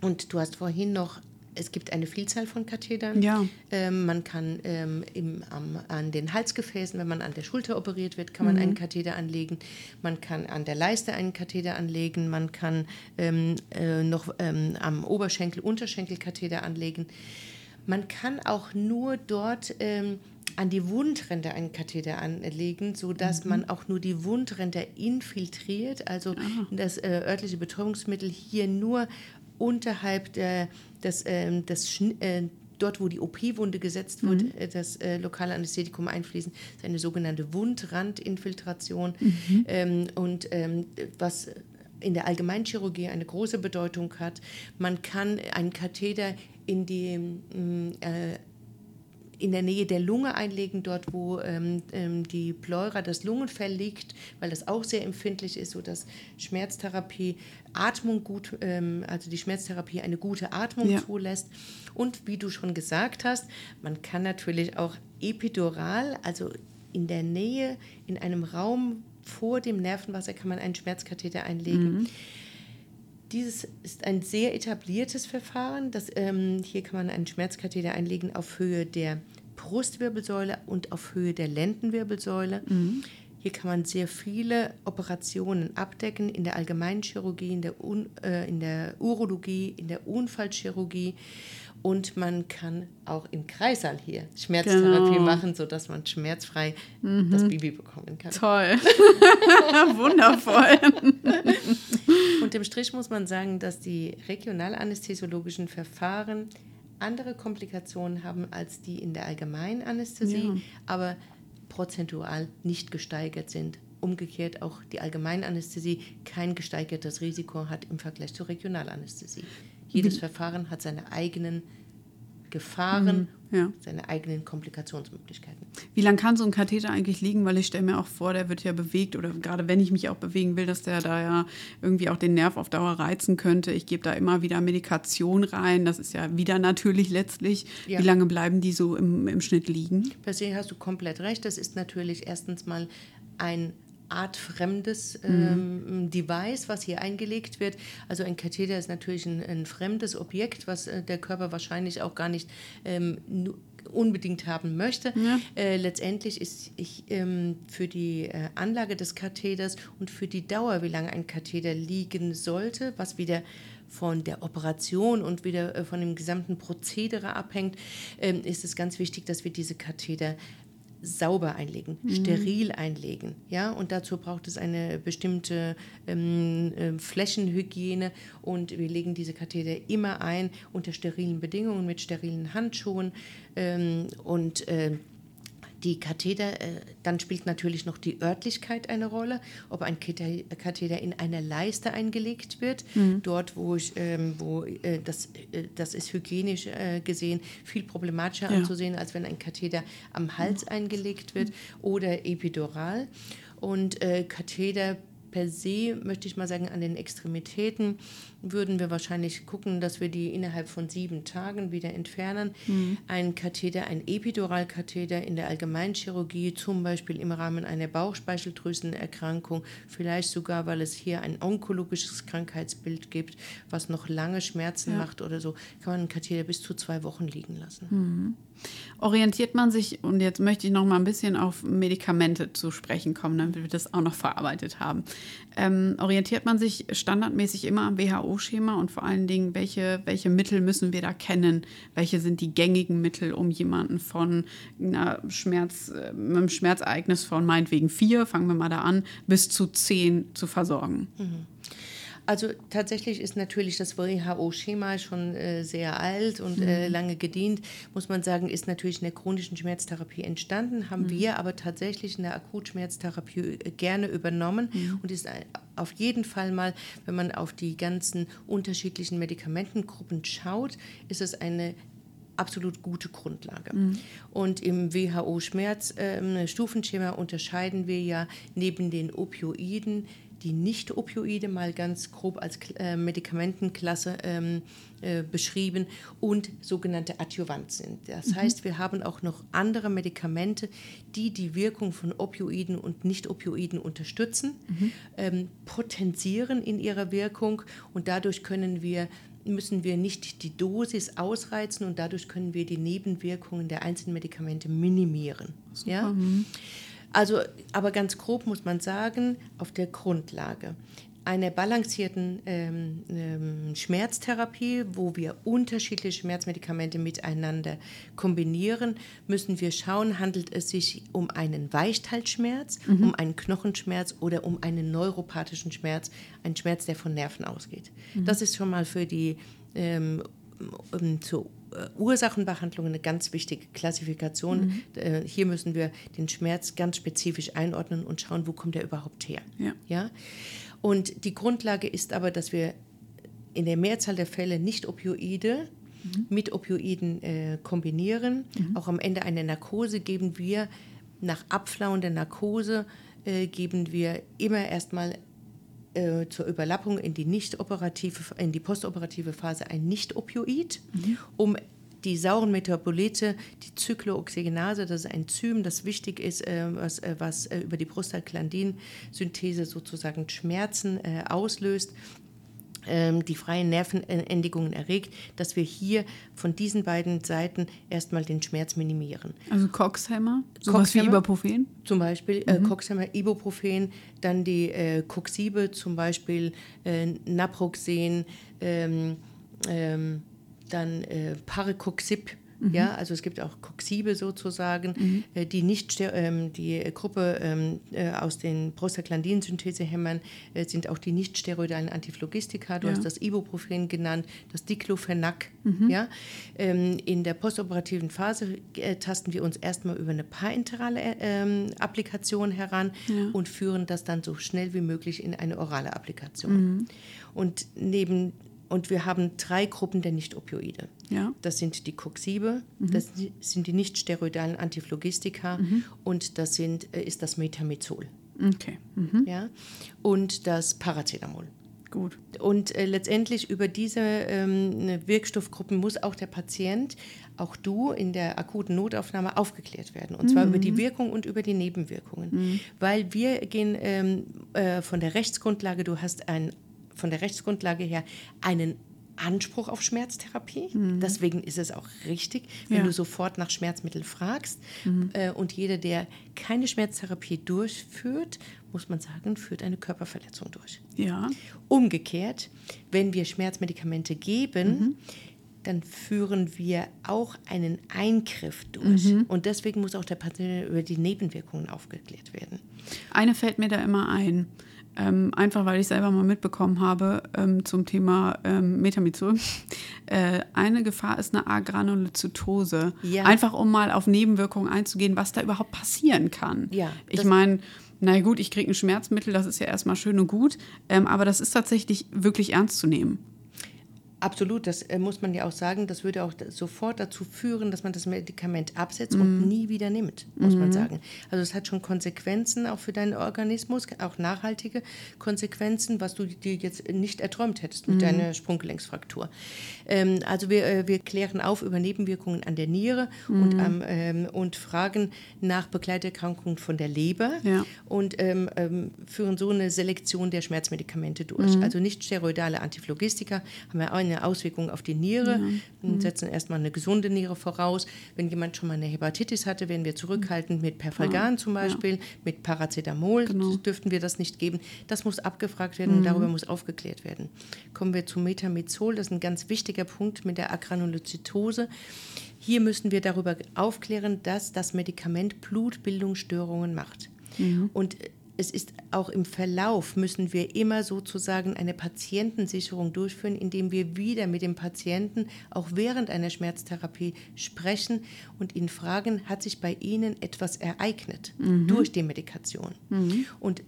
Und du hast vorhin noch es gibt eine Vielzahl von Kathetern. Ja. Ähm, man kann ähm, im, am, an den Halsgefäßen, wenn man an der Schulter operiert wird, kann man mhm. einen Katheter anlegen. Man kann an der Leiste einen Katheter anlegen. Man kann ähm, äh, noch ähm, am Oberschenkel, Unterschenkel Katheter anlegen. Man kann auch nur dort ähm, an die Wundränder einen Katheter anlegen, sodass mhm. man auch nur die Wundränder infiltriert, also Aha. das äh, örtliche Betäubungsmittel hier nur unterhalb der, des, äh, des äh, dort, wo die OP-Wunde gesetzt wird, mhm. Das äh, lokale Anästhetikum einfließen, ist eine sogenannte Wundrandinfiltration. Mhm. Ähm, und ähm, was in der Allgemeinchirurgie eine große Bedeutung hat. Man kann einen Katheter in die, mm, äh, in der Nähe der Lunge einlegen, dort wo ähm, ähm, die Pleura, das Lungenfell liegt, weil das auch sehr empfindlich ist, sodass Schmerztherapie Atmung gut, ähm, also die Schmerztherapie eine gute Atmung ja. zulässt. Und wie du schon gesagt hast, man kann natürlich auch epidural, also in der Nähe, in einem Raum vor dem Nervenwasser kann man einen Schmerzkatheter einlegen. Mhm. Dieses ist ein sehr etabliertes Verfahren. Das, ähm, hier kann man einen Schmerzkatheter einlegen auf Höhe der Brustwirbelsäule und auf Höhe der Lendenwirbelsäule. Mhm. Hier kann man sehr viele Operationen abdecken in der Allgemeinchirurgie, in der, Un äh, in der Urologie, in der Unfallchirurgie. Und man kann auch im Kreissaal hier Schmerztherapie genau. machen, sodass man schmerzfrei mhm. das Baby bekommen kann. Toll. [laughs] Wundervoll. Unterm Strich muss man sagen, dass die regionalanästhesiologischen Verfahren andere Komplikationen haben als die in der Allgemeinanästhesie, ja. aber prozentual nicht gesteigert sind. Umgekehrt auch die Allgemeinanästhesie kein gesteigertes Risiko hat im Vergleich zur Regionalanästhesie. Jedes Verfahren hat seine eigenen Gefahren, mhm, ja. seine eigenen Komplikationsmöglichkeiten. Wie lange kann so ein Katheter eigentlich liegen? Weil ich stelle mir auch vor, der wird ja bewegt oder gerade wenn ich mich auch bewegen will, dass der da ja irgendwie auch den Nerv auf Dauer reizen könnte. Ich gebe da immer wieder Medikation rein. Das ist ja wieder natürlich letztlich. Ja. Wie lange bleiben die so im, im Schnitt liegen? Per se hast du komplett recht. Das ist natürlich erstens mal ein artfremdes ähm, mhm. Device, was hier eingelegt wird. Also ein Katheter ist natürlich ein, ein fremdes Objekt, was äh, der Körper wahrscheinlich auch gar nicht ähm, unbedingt haben möchte. Ja. Äh, letztendlich ist ich ähm, für die äh, Anlage des Katheters und für die Dauer, wie lange ein Katheter liegen sollte, was wieder von der Operation und wieder äh, von dem gesamten Prozedere abhängt, ähm, ist es ganz wichtig, dass wir diese Katheter sauber einlegen, mhm. steril einlegen. Ja? Und dazu braucht es eine bestimmte ähm, äh, Flächenhygiene und wir legen diese Katheter immer ein unter sterilen Bedingungen mit sterilen Handschuhen ähm, und äh, die Katheter, äh, dann spielt natürlich noch die Örtlichkeit eine Rolle, ob ein Katheter in einer Leiste eingelegt wird, mhm. dort wo ich, ähm, wo äh, das, äh, das ist hygienisch äh, gesehen viel problematischer ja. anzusehen, als wenn ein Katheter am Hals mhm. eingelegt wird oder epidural. Und äh, Katheter per se, möchte ich mal sagen, an den Extremitäten würden wir wahrscheinlich gucken, dass wir die innerhalb von sieben Tagen wieder entfernen. Mhm. Ein Katheter, ein Epiduralkatheter in der Allgemeinchirurgie, zum Beispiel im Rahmen einer Bauchspeicheldrüsenerkrankung, vielleicht sogar, weil es hier ein onkologisches Krankheitsbild gibt, was noch lange Schmerzen ja. macht oder so, kann man einen Katheter bis zu zwei Wochen liegen lassen. Mhm. Orientiert man sich, und jetzt möchte ich noch mal ein bisschen auf Medikamente zu sprechen kommen, damit wir das auch noch verarbeitet haben. Ähm, orientiert man sich standardmäßig immer am WHO-Schema und vor allen Dingen, welche, welche Mittel müssen wir da kennen? Welche sind die gängigen Mittel, um jemanden von einer Schmerz, äh, einem Schmerzereignis von meinetwegen vier, fangen wir mal da an, bis zu zehn zu versorgen? Mhm. Also tatsächlich ist natürlich das WHO-Schema schon äh, sehr alt und mhm. äh, lange gedient, muss man sagen, ist natürlich in der chronischen Schmerztherapie entstanden, haben mhm. wir aber tatsächlich in der Akutschmerztherapie äh, gerne übernommen mhm. und ist auf jeden Fall mal, wenn man auf die ganzen unterschiedlichen Medikamentengruppen schaut, ist es eine absolut gute Grundlage. Mhm. Und im WHO-Schmerzstufenschema ähm, unterscheiden wir ja neben den Opioiden die Nicht-Opioide mal ganz grob als äh, Medikamentenklasse ähm, äh, beschrieben und sogenannte Adjuvant sind. Das mhm. heißt, wir haben auch noch andere Medikamente, die die Wirkung von Opioiden und Nicht-Opioiden unterstützen, mhm. ähm, potenzieren in ihrer Wirkung und dadurch können wir müssen wir nicht die Dosis ausreizen und dadurch können wir die Nebenwirkungen der einzelnen Medikamente minimieren. Super. Ja? Mhm. Also, aber ganz grob muss man sagen, auf der Grundlage einer balancierten ähm, ähm, Schmerztherapie, wo wir unterschiedliche Schmerzmedikamente miteinander kombinieren, müssen wir schauen, handelt es sich um einen Weichteilschmerz, mhm. um einen Knochenschmerz oder um einen neuropathischen Schmerz, einen Schmerz, der von Nerven ausgeht. Mhm. Das ist schon mal für die ähm, zur Ursachenbehandlung eine ganz wichtige Klassifikation. Mhm. Äh, hier müssen wir den Schmerz ganz spezifisch einordnen und schauen, wo kommt er überhaupt her. Ja. ja? Und die Grundlage ist aber, dass wir in der Mehrzahl der Fälle nicht Opioide mhm. mit Opioiden äh, kombinieren. Mhm. Auch am Ende einer Narkose geben wir nach Abflauen der Narkose äh, geben wir immer erstmal äh, zur Überlappung in die nicht operative, in die postoperative Phase ein Nicht-Opioid, mhm. um die sauren Metabolite, die Zyklooxygenase, das ist ein Enzym, das wichtig ist, äh, was, äh, was äh, über die Prostaglandin-Synthese sozusagen Schmerzen äh, auslöst, die freien Nervenendigungen erregt, dass wir hier von diesen beiden Seiten erstmal den Schmerz minimieren. Also Coxhemmer, sowas wie Ibuprofen? Zum Beispiel äh, mhm. äh, Coxhemmer, Ibuprofen, dann die äh, Coxibe, zum Beispiel äh, Naproxen, ähm, ähm, dann äh, Parecoxib, Mhm. Ja, also es gibt auch Coxibe sozusagen, mhm. Äh, die nicht ähm, die Gruppe ähm, äh, aus den Prostaglandin-Synthesehämmern äh, sind auch die nicht steroidalen Antiphlogistika. Du ja. hast das Ibuprofen genannt, das Diclofenac. Mhm. Ja, ähm, in der postoperativen Phase äh, tasten wir uns erstmal über eine parenterale ähm, Applikation heran ja. und führen das dann so schnell wie möglich in eine orale Applikation. Mhm. Und neben und wir haben drei Gruppen der Nicht-Opioide. Ja. Das sind die Coxibe, mhm. das sind die nicht-steroidalen Antiphlogistika mhm. und das sind, äh, ist das Metamizol. Okay. Mhm. Ja? Und das Paracetamol. Gut. Und äh, letztendlich über diese ähm, Wirkstoffgruppen muss auch der Patient, auch du in der akuten Notaufnahme aufgeklärt werden. Und zwar über die mhm. Wirkung und über die Nebenwirkungen. Mhm. Weil wir gehen ähm, äh, von der Rechtsgrundlage, du hast ein von der Rechtsgrundlage her einen Anspruch auf Schmerztherapie. Mhm. Deswegen ist es auch richtig, wenn ja. du sofort nach Schmerzmitteln fragst. Mhm. Äh, und jeder, der keine Schmerztherapie durchführt, muss man sagen, führt eine Körperverletzung durch. Ja. Umgekehrt, wenn wir Schmerzmedikamente geben, mhm. dann führen wir auch einen Eingriff durch. Mhm. Und deswegen muss auch der Patient über die Nebenwirkungen aufgeklärt werden. Eine fällt mir da immer ein. Ähm, einfach weil ich selber mal mitbekommen habe ähm, zum Thema ähm, Metamizol. [laughs] Äh, eine Gefahr ist eine Agranulozytose. Ja. Einfach um mal auf Nebenwirkungen einzugehen, was da überhaupt passieren kann. Ja, ich meine, na gut, ich kriege ein Schmerzmittel, das ist ja erstmal schön und gut, ähm, aber das ist tatsächlich wirklich ernst zu nehmen. Absolut, das äh, muss man ja auch sagen. Das würde auch sofort dazu führen, dass man das Medikament absetzt mm. und mhm. nie wieder nimmt, muss mm. man mhm. sagen. Also es hat schon Konsequenzen auch für deinen Organismus, auch nachhaltige Konsequenzen, was du dir jetzt nicht erträumt hättest mit mm. deiner Sprunggelenksfraktur. Ähm, also wir, äh, wir klären auf über Nebenwirkungen an der Niere und, mhm. ähm, und fragen nach Begleiterkrankungen von der Leber ja. und ähm, ähm führen so eine Selektion der Schmerzmedikamente durch. Also nicht steroidale Antiphlogistika haben wir auch eine eine Auswirkung auf die Niere ja. und mhm. setzen erstmal eine gesunde Niere voraus. Wenn jemand schon mal eine Hepatitis hatte, werden wir zurückhaltend mit Perfalgan zum Beispiel, ja. mit Paracetamol genau. dürften wir das nicht geben. Das muss abgefragt werden mhm. und darüber muss aufgeklärt werden. Kommen wir zu Metamizol, das ist ein ganz wichtiger Punkt mit der Agranulozytose. Hier müssen wir darüber aufklären, dass das Medikament Blutbildungsstörungen macht. Mhm. Und es ist auch im Verlauf, müssen wir immer sozusagen eine Patientensicherung durchführen, indem wir wieder mit dem Patienten auch während einer Schmerztherapie sprechen und ihn fragen, hat sich bei Ihnen etwas ereignet mhm. durch die Medikation? Mhm. Und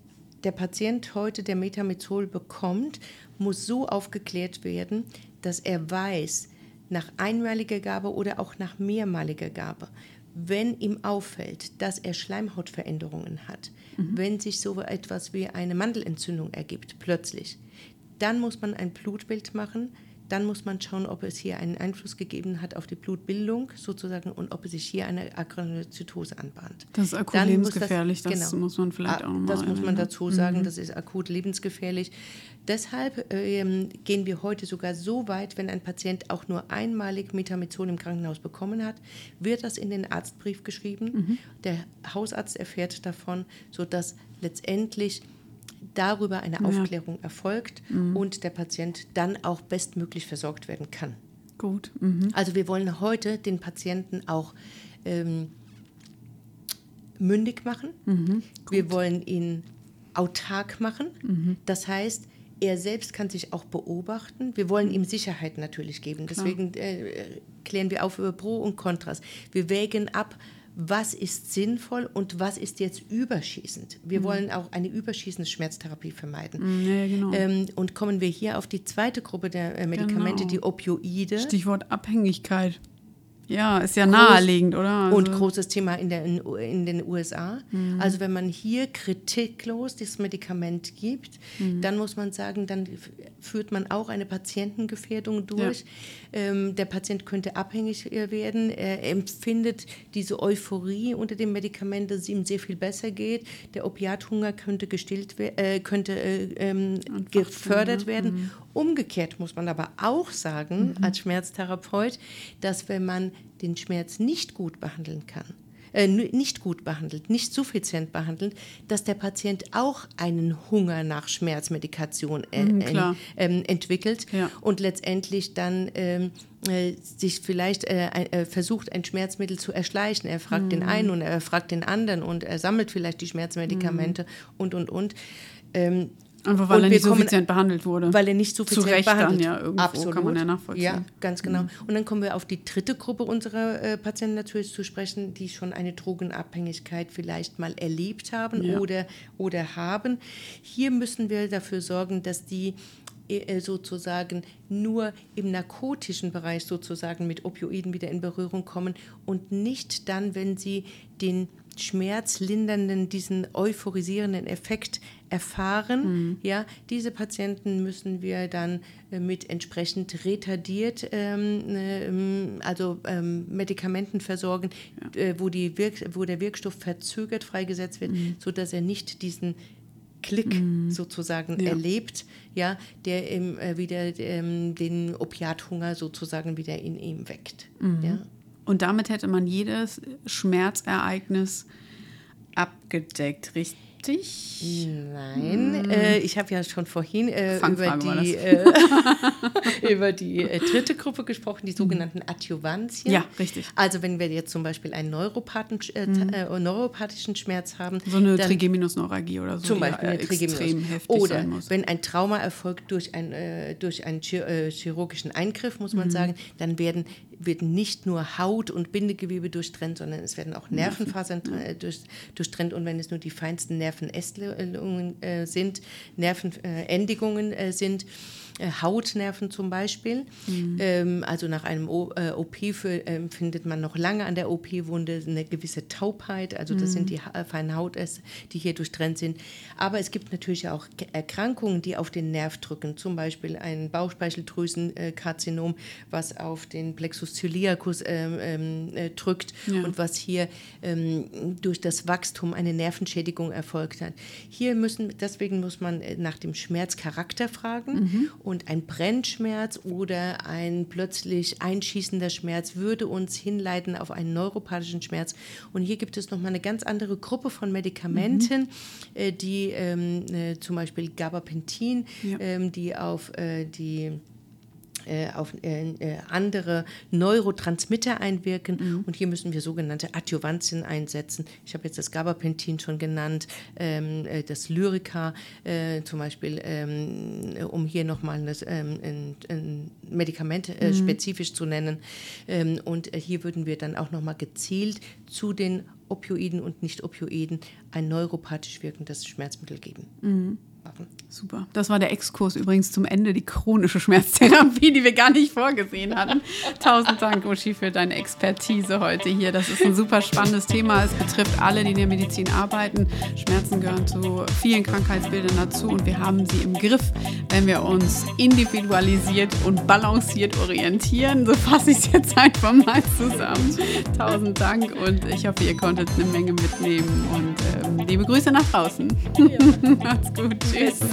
der Patient heute, der Metamizol bekommt, muss so aufgeklärt werden, dass er weiß, nach einmaliger Gabe oder auch nach mehrmaliger Gabe, wenn ihm auffällt, dass er Schleimhautveränderungen hat, mhm. wenn sich so etwas wie eine Mandelentzündung ergibt, plötzlich, dann muss man ein Blutbild machen, dann muss man schauen, ob es hier einen Einfluss gegeben hat auf die Blutbildung sozusagen und ob es sich hier eine Agranulozytose anbahnt. Das ist akut dann lebensgefährlich, das, das genau, muss man vielleicht auch nochmal Das muss man dazu sagen, mhm. das ist akut lebensgefährlich. Deshalb ähm, gehen wir heute sogar so weit, wenn ein Patient auch nur einmalig Metamizol im Krankenhaus bekommen hat, wird das in den Arztbrief geschrieben. Mhm. Der Hausarzt erfährt davon, sodass letztendlich darüber eine ja. Aufklärung erfolgt mhm. und der Patient dann auch bestmöglich versorgt werden kann. Gut. Mhm. Also wir wollen heute den Patienten auch ähm, mündig machen. Mhm. Wir wollen ihn autark machen. Mhm. Das heißt, er selbst kann sich auch beobachten. Wir wollen ihm Sicherheit natürlich geben. Deswegen äh, klären wir auf über Pro und Kontras. Wir wägen ab, was ist sinnvoll und was ist jetzt überschießend. Wir Mhm. wollen auch eine überschießende Schmerztherapie vermeiden. Ja, genau. Ähm, und kommen wir hier auf die zweite Gruppe der äh, Medikamente, Genau. die Opioide. Stichwort Abhängigkeit. Ja, ist ja naheliegend, oder? Und Also- großes Thema in, der, in, in den USA. Mhm. Also wenn man hier kritiklos das Medikament gibt, Mhm. dann muss man sagen, dann führt man auch eine Patientengefährdung durch. Ähm, der Patient könnte abhängig äh, werden. Er empfindet diese Euphorie unter dem Medikament, dass es ihm sehr viel besser geht. Der Opiathunger könnte gestillt äh, könnte äh, ähm, gefördert werden. Umgekehrt muss man aber auch sagen, als Schmerztherapeut, dass wenn man den Schmerz nicht gut behandeln kann, äh, nicht gut behandelt, nicht suffizient behandelt, dass der Patient auch einen Hunger nach Schmerzmedikation äh, Mhm, ähm, entwickelt Ja. und letztendlich dann ähm, äh, sich vielleicht äh, äh, versucht, ein Schmerzmittel zu erschleichen. Er fragt Mhm. den einen und er fragt den anderen und er sammelt vielleicht die Schmerzmedikamente und, und, und. Ähm, Einfach weil und er nicht kommen- suffizient behandelt wurde. weil er nicht suffizient Recht dann, behandelt ja, irgendwo kann man ja nachvollziehen. Mhm. Ja, ganz genau. Und dann kommen wir auf die dritte Gruppe unserer äh, Patienten natürlich zu sprechen, die schon eine Drogenabhängigkeit vielleicht mal erlebt haben Ja. oder, oder haben. Hier müssen wir dafür sorgen, dass die äh, sozusagen nur im narkotischen Bereich sozusagen mit Opioiden wieder in Berührung kommen und nicht dann, wenn sie den schmerzlindernden, diesen euphorisierenden Effekt erfahren. Ja, diese Patienten müssen wir dann äh, mit entsprechend retardiert, ähm, ähm, also ähm, Medikamenten versorgen, äh, wo, die Wirk wo der Wirkstoff verzögert freigesetzt wird, sodass er nicht diesen Klick sozusagen Ja. erlebt, ja, der ihm äh, wieder ähm, den Opiathunger sozusagen wieder in ihm weckt. Ja. Und damit hätte man jedes Schmerzereignis abgedeckt, richtig? Nein, äh, ich habe ja schon vorhin äh, über Fangfrage war die, äh, [laughs] über die äh, dritte Gruppe gesprochen, die sogenannten Adjuvantien. Mhm. Ja, richtig. Also wenn wir jetzt zum Beispiel einen Neuropathen, äh, äh, neuropathischen Schmerz haben, So eine dann Trigeminusneuralgie oder so. zum Beispiel eine äh, extrem Trigeminus. heftig Oder sein muss. wenn ein Trauma erfolgt durch, ein, äh, durch einen chir äh, chirurgischen Eingriff, muss man sagen, dann werden, wird nicht nur Haut und Bindegewebe durchtrennt, sondern es werden auch Nervenfasern äh, durch, durchtrennt. Und wenn es nur die feinsten Nervenästelungen äh, sind, Nervenendigungen äh, sind, Hautnerven zum Beispiel. Ähm, also nach einem o äh, OP für, ähm, findet man noch lange an der OP-Wunde eine gewisse Taubheit. Also das sind die ha feinen Hautäste, die hier durchtrennt sind. Aber es gibt natürlich auch Erkrankungen, die auf den Nerv drücken. Zum Beispiel ein Bauchspeicheldrüsenkarzinom, was auf den Plexus ciliacus ähm, ähm, äh, drückt Ja. und was hier ähm, durch das Wachstum eine Nervenschädigung erfolgt hat. Hier müssen, deswegen muss man äh, nach dem Schmerzcharakter fragen und ein Brennschmerz oder ein plötzlich einschießender Schmerz würde uns hinleiten auf einen neuropathischen Schmerz. Und hier gibt es nochmal eine ganz andere Gruppe von Medikamenten, äh, die ähm, äh, zum Beispiel Gabapentin, Ja. ähm, die auf äh, die äh, auf äh, äh, andere Neurotransmitter einwirken. Und hier müssen wir sogenannte Adjuvantien einsetzen. Ich habe jetzt das Gabapentin schon genannt, ähm, äh, das Lyrica äh, zum Beispiel, ähm, äh, um hier nochmal ein, ein, ein Medikament äh, spezifisch zu nennen. Ähm, und hier würden wir dann auch nochmal gezielt zu den Opioiden und Nicht-Opioiden ein neuropathisch wirkendes Schmerzmittel geben. Machen. Super. Das war der Exkurs übrigens zum Ende, die chronische Schmerztherapie, die wir gar nicht vorgesehen hatten. Tausend Dank, Uschi, für deine Expertise heute hier. Das ist ein super spannendes Thema. Es betrifft alle, die in der Medizin arbeiten. Schmerzen gehören zu vielen Krankheitsbildern dazu und wir haben sie im Griff, wenn wir uns individualisiert und balanciert orientieren. So fasse ich es jetzt einfach mal zusammen. Tausend Dank und ich hoffe, ihr konntet eine Menge mitnehmen und ähm, liebe Grüße nach draußen. [laughs] Macht's gut. です。